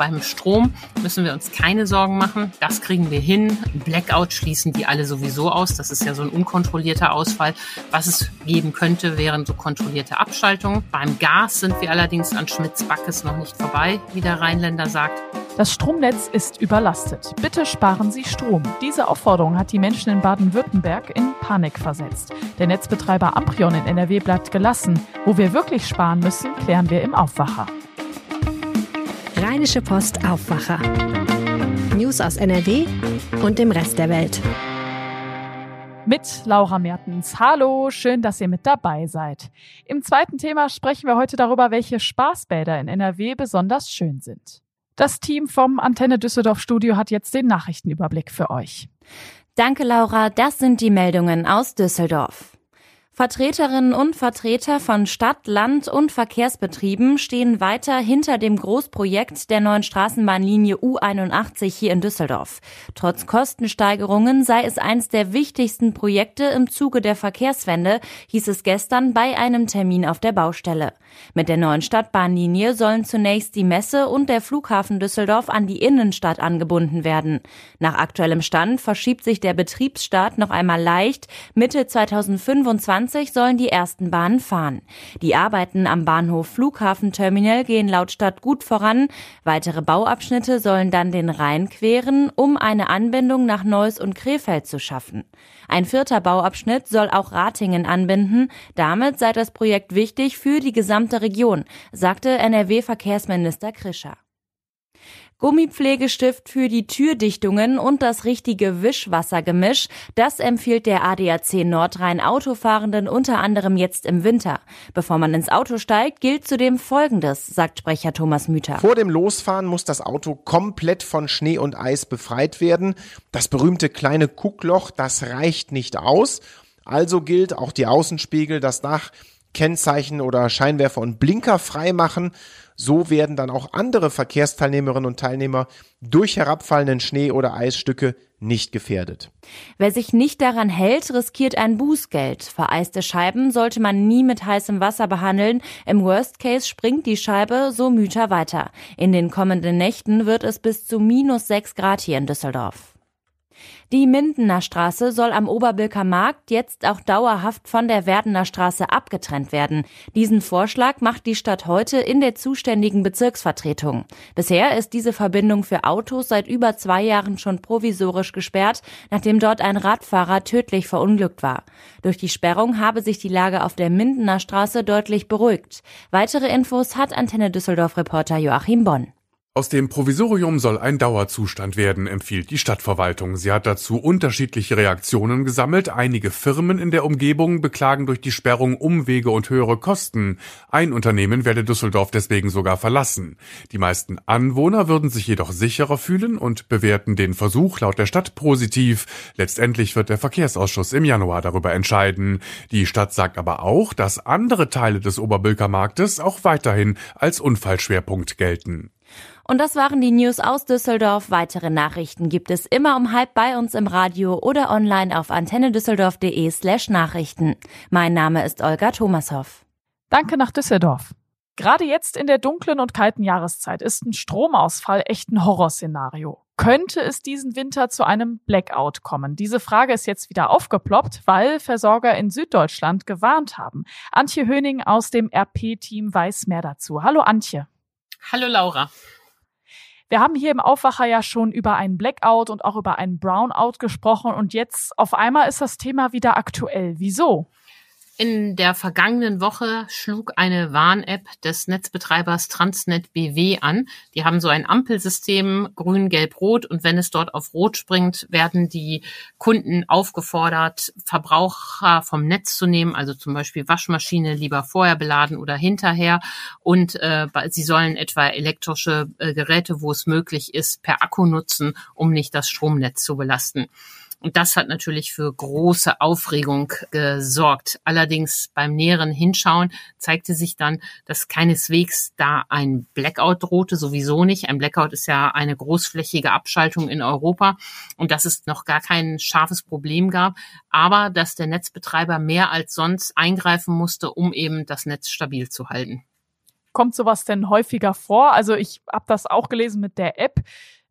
beim Strom müssen wir uns keine Sorgen machen. Das kriegen wir hin. Blackout schließen die alle sowieso aus. Das ist ja so ein unkontrollierter Ausfall. Was es geben könnte, wären so kontrollierte Abschaltungen. Beim Gas sind wir allerdings an Schmitz-Backes noch nicht vorbei, wie der Rheinländer sagt. Das Stromnetz ist überlastet. Bitte sparen Sie Strom. Diese Aufforderung hat die Menschen in Baden-Württemberg in Panik versetzt. Der Netzbetreiber Amprion in NRW bleibt gelassen. Wo wir wirklich sparen müssen, klären wir im Aufwacher. Rheinische Post Aufwacher. News aus NRW und dem Rest der Welt. Mit Laura Mertens. Hallo, schön, dass ihr mit dabei seid. Im zweiten Thema sprechen wir heute darüber, welche Spaßbäder in NRW besonders schön sind. Das Team vom Antenne Düsseldorf Studio hat jetzt den Nachrichtenüberblick für euch. Danke, Laura. Das sind die Meldungen aus Düsseldorf. Vertreterinnen und Vertreter von Stadt, Land und Verkehrsbetrieben stehen weiter hinter dem Großprojekt der neuen Straßenbahnlinie U81 hier in Düsseldorf. Trotz Kostensteigerungen sei es eins der wichtigsten Projekte im Zuge der Verkehrswende, hieß es gestern bei einem Termin auf der Baustelle. Mit der neuen Stadtbahnlinie sollen zunächst die Messe und der Flughafen Düsseldorf an die Innenstadt angebunden werden. Nach aktuellem Stand verschiebt sich der Betriebsstart noch einmal leicht. Mitte 2025 2020 sollen die ersten Bahnen fahren. Die Arbeiten am Bahnhof Flughafenterminal gehen laut Stadt gut voran. Weitere Bauabschnitte sollen dann den Rhein queren, um eine Anbindung nach Neuss und Krefeld zu schaffen. Ein vierter Bauabschnitt soll auch Ratingen anbinden. Damit sei das Projekt wichtig für die gesamte Region, sagte NRW-Verkehrsminister Krischer. Gummipflegestift für die Türdichtungen und das richtige Wischwassergemisch, das empfiehlt der ADAC Nordrhein Autofahrenden unter anderem jetzt im Winter. Bevor man ins Auto steigt, gilt zudem Folgendes, sagt Sprecher Thomas Müther. Vor dem Losfahren muss das Auto komplett von Schnee und Eis befreit werden. Das berühmte kleine Kuckloch, das reicht nicht aus. Also gilt auch die Außenspiegel, das Dach, Kennzeichen oder Scheinwerfer und Blinker frei machen so werden dann auch andere Verkehrsteilnehmerinnen und Teilnehmer durch herabfallenden Schnee oder Eisstücke nicht gefährdet. Wer sich nicht daran hält, riskiert ein Bußgeld. Vereiste Scheiben sollte man nie mit heißem Wasser behandeln. Im Worst Case springt die Scheibe so müter weiter. In den kommenden Nächten wird es bis zu minus sechs Grad hier in Düsseldorf. Die Mindener Straße soll am Oberbilker Markt jetzt auch dauerhaft von der Werdener Straße abgetrennt werden. Diesen Vorschlag macht die Stadt heute in der zuständigen Bezirksvertretung. Bisher ist diese Verbindung für Autos seit über zwei Jahren schon provisorisch gesperrt, nachdem dort ein Radfahrer tödlich verunglückt war. Durch die Sperrung habe sich die Lage auf der Mindener Straße deutlich beruhigt. Weitere Infos hat Antenne Düsseldorf Reporter Joachim Bonn. Aus dem Provisorium soll ein Dauerzustand werden, empfiehlt die Stadtverwaltung. Sie hat dazu unterschiedliche Reaktionen gesammelt. Einige Firmen in der Umgebung beklagen durch die Sperrung Umwege und höhere Kosten. Ein Unternehmen werde Düsseldorf deswegen sogar verlassen. Die meisten Anwohner würden sich jedoch sicherer fühlen und bewerten den Versuch laut der Stadt positiv. Letztendlich wird der Verkehrsausschuss im Januar darüber entscheiden. Die Stadt sagt aber auch, dass andere Teile des Oberbülker Marktes auch weiterhin als Unfallschwerpunkt gelten. Und das waren die News aus Düsseldorf. Weitere Nachrichten gibt es immer um halb bei uns im Radio oder online auf antennedüsseldorf.de slash Nachrichten. Mein Name ist Olga Thomashoff. Danke nach Düsseldorf. Gerade jetzt in der dunklen und kalten Jahreszeit ist ein Stromausfall echt ein Horrorszenario. Könnte es diesen Winter zu einem Blackout kommen? Diese Frage ist jetzt wieder aufgeploppt, weil Versorger in Süddeutschland gewarnt haben. Antje Höning aus dem RP-Team weiß mehr dazu. Hallo Antje. Hallo Laura. Wir haben hier im Aufwacher ja schon über einen Blackout und auch über einen Brownout gesprochen und jetzt auf einmal ist das Thema wieder aktuell. Wieso? In der vergangenen Woche schlug eine Warn-App des Netzbetreibers Transnet BW an. Die haben so ein Ampelsystem, grün, gelb, rot. Und wenn es dort auf rot springt, werden die Kunden aufgefordert, Verbraucher vom Netz zu nehmen, also zum Beispiel Waschmaschine lieber vorher beladen oder hinterher. Und äh, sie sollen etwa elektrische äh, Geräte, wo es möglich ist, per Akku nutzen, um nicht das Stromnetz zu belasten. Und das hat natürlich für große Aufregung gesorgt. Allerdings beim näheren Hinschauen zeigte sich dann, dass keineswegs da ein Blackout drohte, sowieso nicht. Ein Blackout ist ja eine großflächige Abschaltung in Europa und dass es noch gar kein scharfes Problem gab, aber dass der Netzbetreiber mehr als sonst eingreifen musste, um eben das Netz stabil zu halten. kommt sowas denn häufiger vor? Also ich habe das auch gelesen mit der App.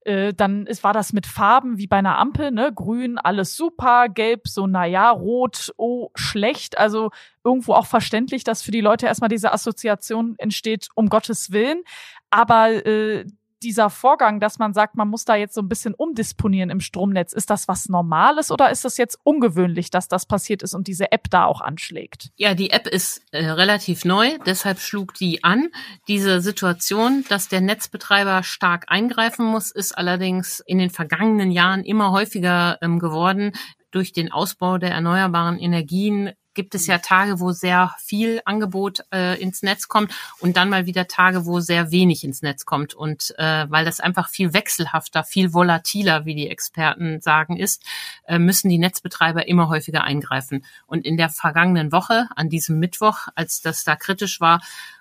Äh, dann ist, war das mit Farben wie bei einer Ampel, ne? Grün, alles super, gelb, so naja, rot, oh, schlecht. Also irgendwo auch verständlich, dass für die Leute erstmal diese Assoziation entsteht, um Gottes Willen. Aber äh, dieser Vorgang, dass man sagt, man muss da jetzt so ein bisschen umdisponieren im Stromnetz, ist das was Normales oder ist das jetzt ungewöhnlich, dass das passiert ist und diese App da auch anschlägt? Ja, die App ist äh, relativ neu, deshalb schlug die an. Diese Situation, dass der Netzbetreiber stark eingreifen muss, ist allerdings in den vergangenen Jahren immer häufiger ähm, geworden durch den Ausbau der erneuerbaren Energien gibt es ja Tage, wo sehr viel Angebot äh, ins Netz kommt und dann mal wieder Tage, wo sehr wenig ins Netz kommt. Und äh, weil das einfach viel wechselhafter, viel volatiler, wie die Experten sagen, ist, äh, müssen die Netzbetreiber immer häufiger eingreifen. Und in der vergangenen Woche, an diesem Mittwoch, als das da kritisch war,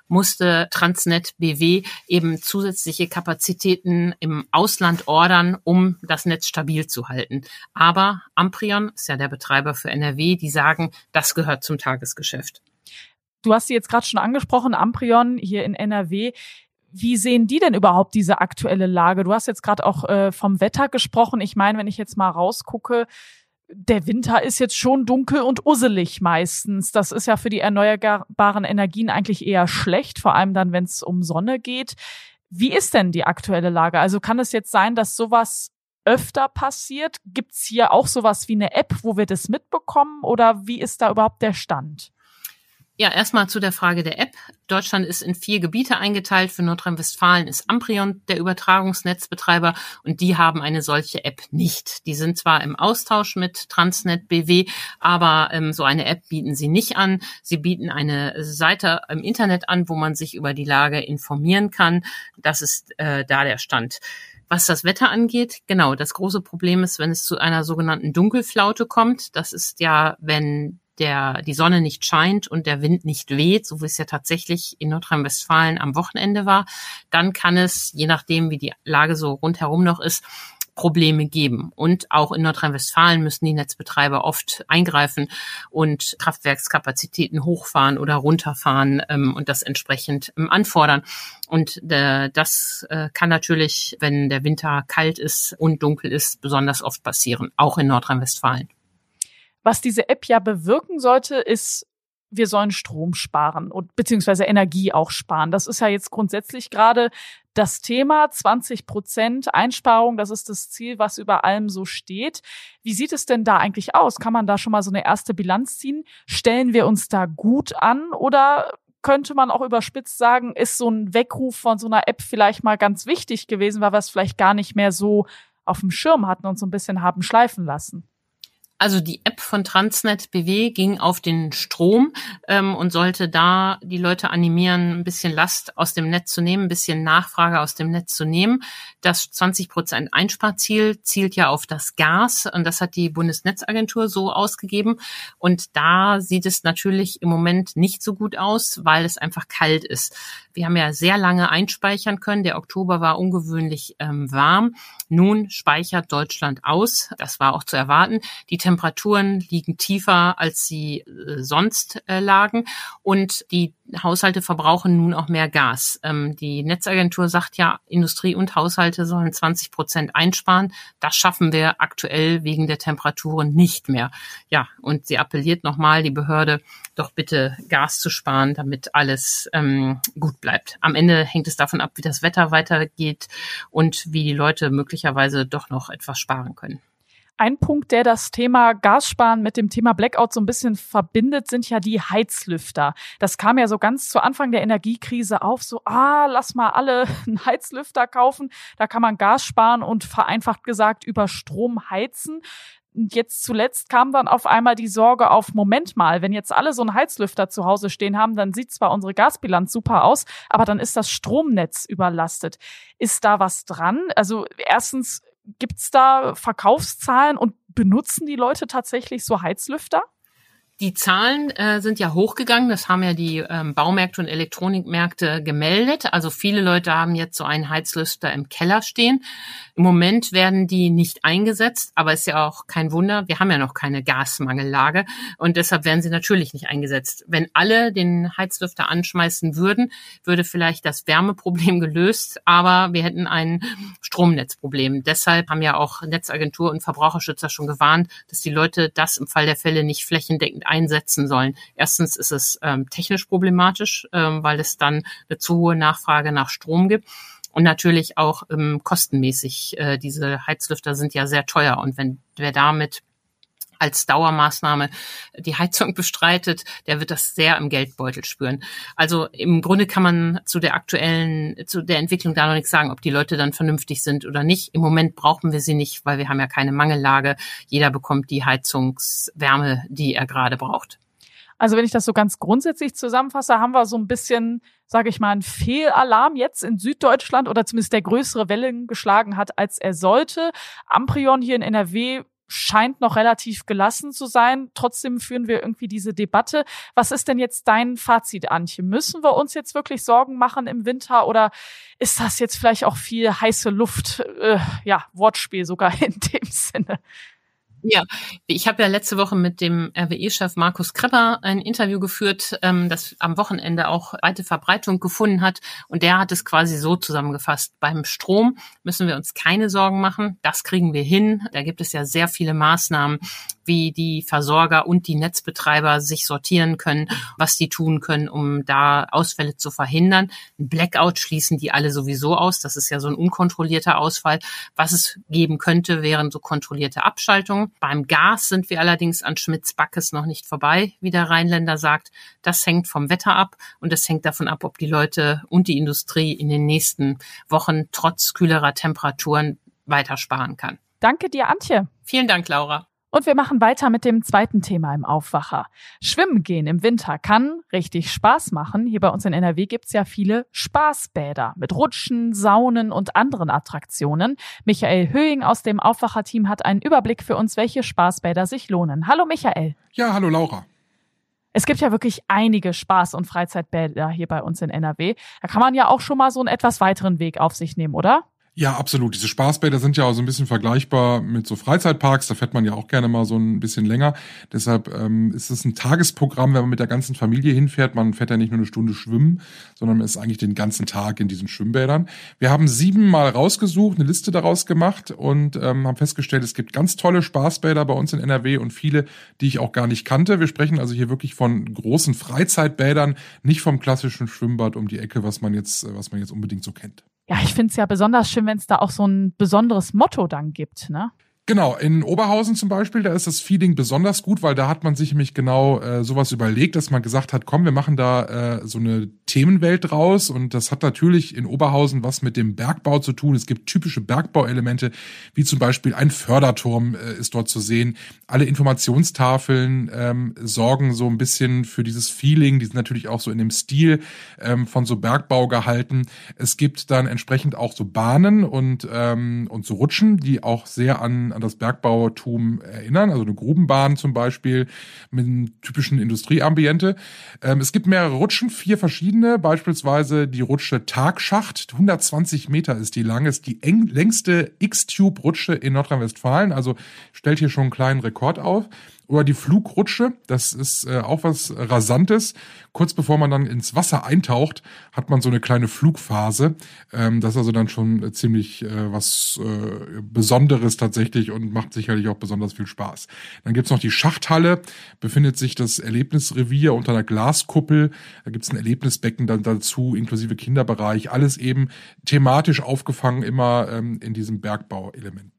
musste Transnet BW eben zusätzliche Kapazitäten im Ausland ordern, um das Netz stabil zu halten. Aber Amprion ist ja der Betreiber für NRW, die sagen, das gehört zum Tagesgeschäft. Du hast sie jetzt gerade schon angesprochen, Amprion hier in NRW. Wie sehen die denn überhaupt diese aktuelle Lage? Du hast jetzt gerade auch äh, vom Wetter gesprochen. Ich meine, wenn ich jetzt mal rausgucke, der Winter ist jetzt schon dunkel und usselig meistens. Das ist ja für die erneuerbaren Energien eigentlich eher schlecht, vor allem dann, wenn es um Sonne geht. Wie ist denn die aktuelle Lage? Also kann es jetzt sein, dass sowas öfter passiert? Gibt es hier auch sowas wie eine App, wo wir das mitbekommen? Oder wie ist da überhaupt der Stand? Ja, erstmal zu der Frage der App. Deutschland ist in vier Gebiete eingeteilt. Für Nordrhein-Westfalen ist Amprion der Übertragungsnetzbetreiber und die haben eine solche App nicht. Die sind zwar im Austausch mit Transnet BW, aber ähm, so eine App bieten sie nicht an. Sie bieten eine Seite im Internet an, wo man sich über die Lage informieren kann. Das ist äh, da der Stand. Was das Wetter angeht, genau, das große Problem ist, wenn es zu einer sogenannten Dunkelflaute kommt. Das ist ja, wenn der, die Sonne nicht scheint und der Wind nicht weht, so wie es ja tatsächlich in Nordrhein-Westfalen am Wochenende war, dann kann es, je nachdem, wie die Lage so rundherum noch ist, Probleme geben. Und auch in Nordrhein-Westfalen müssen die Netzbetreiber oft eingreifen und Kraftwerkskapazitäten hochfahren oder runterfahren ähm, und das entsprechend ähm, anfordern. Und äh, das äh, kann natürlich, wenn der Winter kalt ist und dunkel ist, besonders oft passieren, auch in Nordrhein-Westfalen. Was diese App ja bewirken sollte, ist, wir sollen Strom sparen und beziehungsweise Energie auch sparen. Das ist ja jetzt grundsätzlich gerade das Thema 20 Prozent Einsparung. Das ist das Ziel, was über allem so steht. Wie sieht es denn da eigentlich aus? Kann man da schon mal so eine erste Bilanz ziehen? Stellen wir uns da gut an oder könnte man auch überspitzt sagen, ist so ein Weckruf von so einer App vielleicht mal ganz wichtig gewesen, weil wir es vielleicht gar nicht mehr so auf dem Schirm hatten und so ein bisschen haben schleifen lassen? Also die App von Transnet BW ging auf den Strom ähm, und sollte da die Leute animieren, ein bisschen Last aus dem Netz zu nehmen, ein bisschen Nachfrage aus dem Netz zu nehmen. Das 20 Prozent Einsparziel zielt ja auf das Gas und das hat die Bundesnetzagentur so ausgegeben. Und da sieht es natürlich im Moment nicht so gut aus, weil es einfach kalt ist. Wir haben ja sehr lange einspeichern können. Der Oktober war ungewöhnlich ähm, warm. Nun speichert Deutschland aus. Das war auch zu erwarten. Die Temperaturen liegen tiefer, als sie äh, sonst äh, lagen. Und die Haushalte verbrauchen nun auch mehr Gas. Ähm, die Netzagentur sagt ja, Industrie und Haushalte sollen 20 Prozent einsparen. Das schaffen wir aktuell wegen der Temperaturen nicht mehr. Ja, und sie appelliert nochmal die Behörde, doch bitte Gas zu sparen, damit alles ähm, gut bleibt. Am Ende hängt es davon ab, wie das Wetter weitergeht und wie die Leute möglicherweise doch noch etwas sparen können. Ein Punkt, der das Thema Gassparen mit dem Thema Blackout so ein bisschen verbindet, sind ja die Heizlüfter. Das kam ja so ganz zu Anfang der Energiekrise auf, so, ah, lass mal alle einen Heizlüfter kaufen. Da kann man Gas sparen und vereinfacht gesagt über Strom heizen. Und jetzt zuletzt kam dann auf einmal die Sorge auf, Moment mal, wenn jetzt alle so einen Heizlüfter zu Hause stehen haben, dann sieht zwar unsere Gasbilanz super aus, aber dann ist das Stromnetz überlastet. Ist da was dran? Also erstens, Gibt's da Verkaufszahlen und benutzen die Leute tatsächlich so Heizlüfter? Die Zahlen äh, sind ja hochgegangen. Das haben ja die ähm, Baumärkte und Elektronikmärkte gemeldet. Also viele Leute haben jetzt so einen Heizlüfter im Keller stehen. Im Moment werden die nicht eingesetzt, aber ist ja auch kein Wunder. Wir haben ja noch keine Gasmangellage und deshalb werden sie natürlich nicht eingesetzt. Wenn alle den Heizlüfter anschmeißen würden, würde vielleicht das Wärmeproblem gelöst, aber wir hätten ein Stromnetzproblem. Deshalb haben ja auch Netzagentur und Verbraucherschützer schon gewarnt, dass die Leute das im Fall der Fälle nicht flächendeckend einsetzen sollen. Erstens ist es ähm, technisch problematisch, ähm, weil es dann eine zu hohe Nachfrage nach Strom gibt. Und natürlich auch ähm, kostenmäßig. Äh, diese Heizlüfter sind ja sehr teuer. Und wenn wer damit als Dauermaßnahme die Heizung bestreitet, der wird das sehr im Geldbeutel spüren. Also im Grunde kann man zu der aktuellen, zu der Entwicklung da noch nichts sagen, ob die Leute dann vernünftig sind oder nicht. Im Moment brauchen wir sie nicht, weil wir haben ja keine Mangellage. Jeder bekommt die Heizungswärme, die er gerade braucht. Also wenn ich das so ganz grundsätzlich zusammenfasse, haben wir so ein bisschen, sage ich mal, einen Fehlalarm jetzt in Süddeutschland oder zumindest der größere Wellen geschlagen hat, als er sollte. Amprion hier in NRW scheint noch relativ gelassen zu sein. Trotzdem führen wir irgendwie diese Debatte. Was ist denn jetzt dein Fazit, Antje? Müssen wir uns jetzt wirklich Sorgen machen im Winter oder ist das jetzt vielleicht auch viel heiße Luft? Äh, ja, Wortspiel sogar in dem Sinne. Ja, ich habe ja letzte Woche mit dem RWE-Chef Markus Krepper ein Interview geführt, ähm, das am Wochenende auch weite Verbreitung gefunden hat. Und der hat es quasi so zusammengefasst. Beim Strom müssen wir uns keine Sorgen machen. Das kriegen wir hin. Da gibt es ja sehr viele Maßnahmen, wie die Versorger und die Netzbetreiber sich sortieren können, was die tun können, um da Ausfälle zu verhindern. Ein Blackout schließen die alle sowieso aus. Das ist ja so ein unkontrollierter Ausfall. Was es geben könnte, wären so kontrollierte Abschaltungen. Beim Gas sind wir allerdings an Schmitz Backes noch nicht vorbei, wie der Rheinländer sagt. Das hängt vom Wetter ab und es hängt davon ab, ob die Leute und die Industrie in den nächsten Wochen trotz kühlerer Temperaturen weiter sparen kann. Danke dir, Antje. Vielen Dank, Laura. Und wir machen weiter mit dem zweiten Thema im Aufwacher. Schwimmen gehen im Winter kann richtig Spaß machen. Hier bei uns in NRW gibt's ja viele Spaßbäder mit Rutschen, Saunen und anderen Attraktionen. Michael Höhing aus dem Aufwacherteam hat einen Überblick für uns, welche Spaßbäder sich lohnen. Hallo Michael. Ja, hallo Laura. Es gibt ja wirklich einige Spaß- und Freizeitbäder hier bei uns in NRW. Da kann man ja auch schon mal so einen etwas weiteren Weg auf sich nehmen, oder? Ja, absolut. Diese Spaßbäder sind ja auch so ein bisschen vergleichbar mit so Freizeitparks. Da fährt man ja auch gerne mal so ein bisschen länger. Deshalb ähm, ist es ein Tagesprogramm, wenn man mit der ganzen Familie hinfährt. Man fährt ja nicht nur eine Stunde schwimmen, sondern man ist eigentlich den ganzen Tag in diesen Schwimmbädern. Wir haben sieben Mal rausgesucht, eine Liste daraus gemacht und ähm, haben festgestellt, es gibt ganz tolle Spaßbäder bei uns in NRW und viele, die ich auch gar nicht kannte. Wir sprechen also hier wirklich von großen Freizeitbädern, nicht vom klassischen Schwimmbad um die Ecke, was man jetzt, was man jetzt unbedingt so kennt. Ja, ich finde es ja besonders schön, wenn es da auch so ein besonderes Motto dann gibt, ne? Genau, in Oberhausen zum Beispiel, da ist das Feeling besonders gut, weil da hat man sich nämlich genau äh, sowas überlegt, dass man gesagt hat, komm, wir machen da äh, so eine Themenwelt draus und das hat natürlich in Oberhausen was mit dem Bergbau zu tun. Es gibt typische Bergbauelemente, wie zum Beispiel ein Förderturm äh, ist dort zu sehen. Alle Informationstafeln ähm, sorgen so ein bisschen für dieses Feeling, die sind natürlich auch so in dem Stil ähm, von so Bergbau gehalten. Es gibt dann entsprechend auch so Bahnen und, ähm, und so Rutschen, die auch sehr an an das Bergbautum erinnern, also eine Grubenbahn zum Beispiel mit einem typischen Industrieambiente. Ähm, es gibt mehrere Rutschen, vier verschiedene, beispielsweise die Rutsche Tagschacht, 120 Meter ist die lang, ist die eng, längste X-Tube-Rutsche in Nordrhein-Westfalen, also stellt hier schon einen kleinen Rekord auf. Oder die Flugrutsche, das ist äh, auch was Rasantes. Kurz bevor man dann ins Wasser eintaucht, hat man so eine kleine Flugphase. Ähm, das ist also dann schon ziemlich äh, was äh, Besonderes tatsächlich und macht sicherlich auch besonders viel Spaß. Dann gibt's noch die Schachthalle, befindet sich das Erlebnisrevier unter einer Glaskuppel. Da gibt's ein Erlebnisbecken dann dazu, inklusive Kinderbereich. Alles eben thematisch aufgefangen, immer ähm, in diesem Bergbauelement.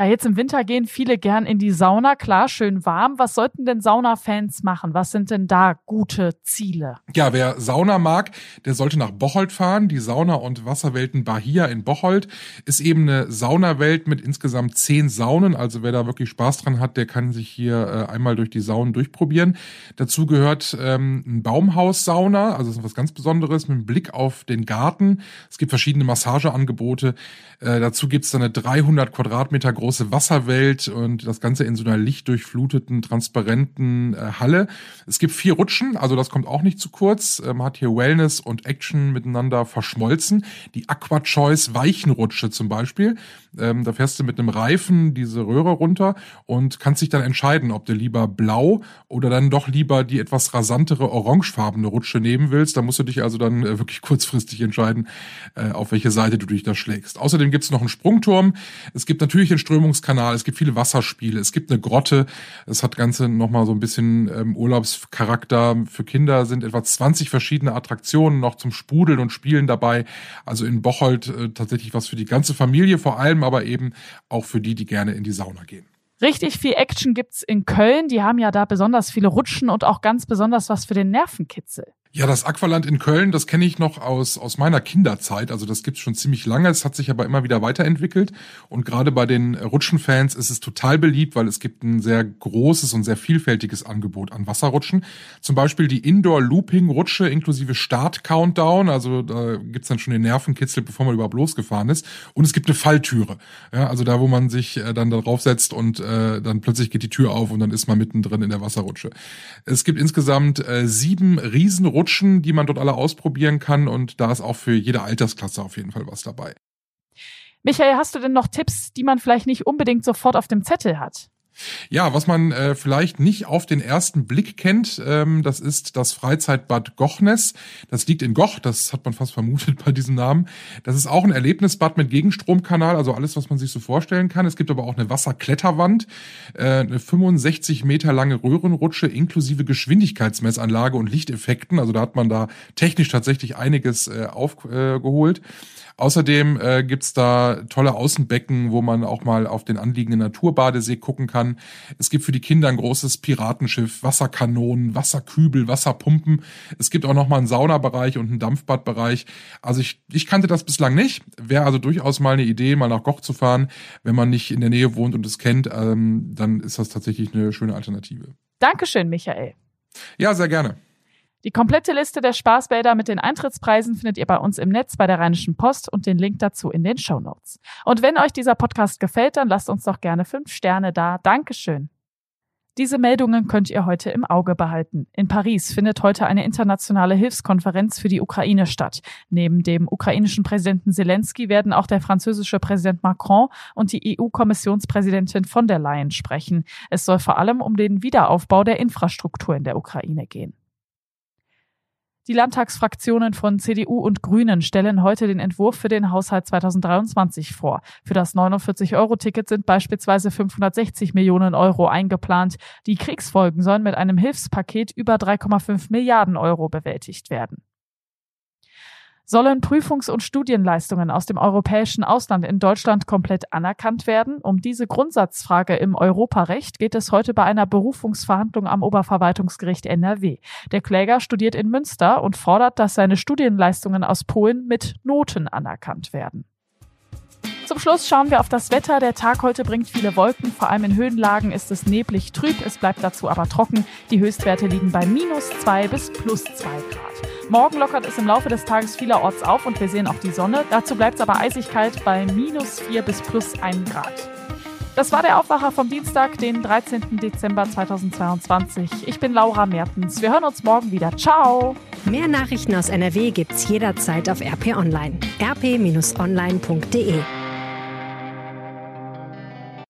Ja, jetzt im Winter gehen viele gern in die Sauna, klar, schön warm. Was sollten denn Saunafans machen? Was sind denn da gute Ziele? Ja, wer Sauna mag, der sollte nach Bocholt fahren. Die Sauna- und Wasserwelten Bahia in Bocholt ist eben eine Saunawelt mit insgesamt zehn Saunen. Also wer da wirklich Spaß dran hat, der kann sich hier äh, einmal durch die Saunen durchprobieren. Dazu gehört ähm, ein Baumhaus-Sauna, also das ist was ganz Besonderes mit einem Blick auf den Garten. Es gibt verschiedene Massageangebote. Äh, dazu gibt's dann eine 300 Quadratmeter große große Wasserwelt und das Ganze in so einer lichtdurchfluteten, transparenten äh, Halle. Es gibt vier Rutschen, also das kommt auch nicht zu kurz. Äh, man hat hier Wellness und Action miteinander verschmolzen. Die Aqua Choice Weichenrutsche zum Beispiel. Ähm, da fährst du mit einem Reifen diese Röhre runter und kannst dich dann entscheiden, ob du lieber blau oder dann doch lieber die etwas rasantere orangefarbene Rutsche nehmen willst. Da musst du dich also dann äh, wirklich kurzfristig entscheiden, äh, auf welche Seite du dich da schlägst. Außerdem gibt es noch einen Sprungturm. Es gibt natürlich den Strömungskanal. Es gibt viele Wasserspiele. Es gibt eine Grotte. Es hat Ganze nochmal so ein bisschen ähm, Urlaubscharakter. Für Kinder sind etwa 20 verschiedene Attraktionen noch zum Spudeln und Spielen dabei. Also in Bocholt äh, tatsächlich was für die ganze Familie vor allem, aber eben auch für die, die gerne in die Sauna gehen. Richtig viel Action gibt's in Köln. Die haben ja da besonders viele Rutschen und auch ganz besonders was für den Nervenkitzel. Ja, das Aqualand in Köln, das kenne ich noch aus, aus meiner Kinderzeit. Also das gibt's schon ziemlich lange. Es hat sich aber immer wieder weiterentwickelt. Und gerade bei den Rutschenfans ist es total beliebt, weil es gibt ein sehr großes und sehr vielfältiges Angebot an Wasserrutschen. Zum Beispiel die Indoor-Looping-Rutsche inklusive Start-Countdown. Also da gibt's dann schon den Nervenkitzel, bevor man überhaupt losgefahren ist. Und es gibt eine Falltüre. Ja, also da, wo man sich äh, dann da draufsetzt und äh, dann plötzlich geht die Tür auf und dann ist man mittendrin in der Wasserrutsche. Es gibt insgesamt äh, sieben Riesenrutschen Rutschen, die man dort alle ausprobieren kann. Und da ist auch für jede Altersklasse auf jeden Fall was dabei. Michael, hast du denn noch Tipps, die man vielleicht nicht unbedingt sofort auf dem Zettel hat? Ja, was man äh, vielleicht nicht auf den ersten Blick kennt, ähm, das ist das Freizeitbad Gochnes. Das liegt in Goch, das hat man fast vermutet bei diesem Namen. Das ist auch ein Erlebnisbad mit Gegenstromkanal, also alles, was man sich so vorstellen kann. Es gibt aber auch eine Wasserkletterwand, äh, eine 65 Meter lange Röhrenrutsche inklusive Geschwindigkeitsmessanlage und Lichteffekten. Also da hat man da technisch tatsächlich einiges äh, aufgeholt. Äh, Außerdem äh, gibt's da tolle Außenbecken, wo man auch mal auf den anliegenden Naturbadesee gucken kann. Es gibt für die Kinder ein großes Piratenschiff, Wasserkanonen, Wasserkübel, Wasserpumpen. Es gibt auch noch mal einen Saunabereich und einen Dampfbadbereich. Also ich, ich kannte das bislang nicht. Wäre also durchaus mal eine Idee, mal nach Goch zu fahren. Wenn man nicht in der Nähe wohnt und es kennt, ähm, dann ist das tatsächlich eine schöne Alternative. Dankeschön, Michael. Ja, sehr gerne. Die komplette Liste der Spaßbäder mit den Eintrittspreisen findet ihr bei uns im Netz bei der Rheinischen Post und den Link dazu in den Show Notes. Und wenn euch dieser Podcast gefällt, dann lasst uns doch gerne fünf Sterne da. Dankeschön. Diese Meldungen könnt ihr heute im Auge behalten. In Paris findet heute eine internationale Hilfskonferenz für die Ukraine statt. Neben dem ukrainischen Präsidenten Zelensky werden auch der französische Präsident Macron und die EU-Kommissionspräsidentin von der Leyen sprechen. Es soll vor allem um den Wiederaufbau der Infrastruktur in der Ukraine gehen. Die Landtagsfraktionen von CDU und Grünen stellen heute den Entwurf für den Haushalt 2023 vor. Für das 49-Euro-Ticket sind beispielsweise 560 Millionen Euro eingeplant. Die Kriegsfolgen sollen mit einem Hilfspaket über 3,5 Milliarden Euro bewältigt werden. Sollen Prüfungs- und Studienleistungen aus dem europäischen Ausland in Deutschland komplett anerkannt werden? Um diese Grundsatzfrage im Europarecht geht es heute bei einer Berufungsverhandlung am Oberverwaltungsgericht NRW. Der Kläger studiert in Münster und fordert, dass seine Studienleistungen aus Polen mit Noten anerkannt werden. Zum Schluss schauen wir auf das Wetter. Der Tag heute bringt viele Wolken. Vor allem in Höhenlagen ist es neblig trüb. Es bleibt dazu aber trocken. Die Höchstwerte liegen bei minus zwei bis plus zwei Grad. Morgen lockert es im Laufe des Tages vielerorts auf und wir sehen auch die Sonne. Dazu bleibt es aber Eisigkeit bei minus 4 bis plus 1 Grad. Das war der Aufwacher vom Dienstag, den 13. Dezember 2022. Ich bin Laura Mertens. Wir hören uns morgen wieder. Ciao! Mehr Nachrichten aus NRW gibt's jederzeit auf RP Online. rp-online.de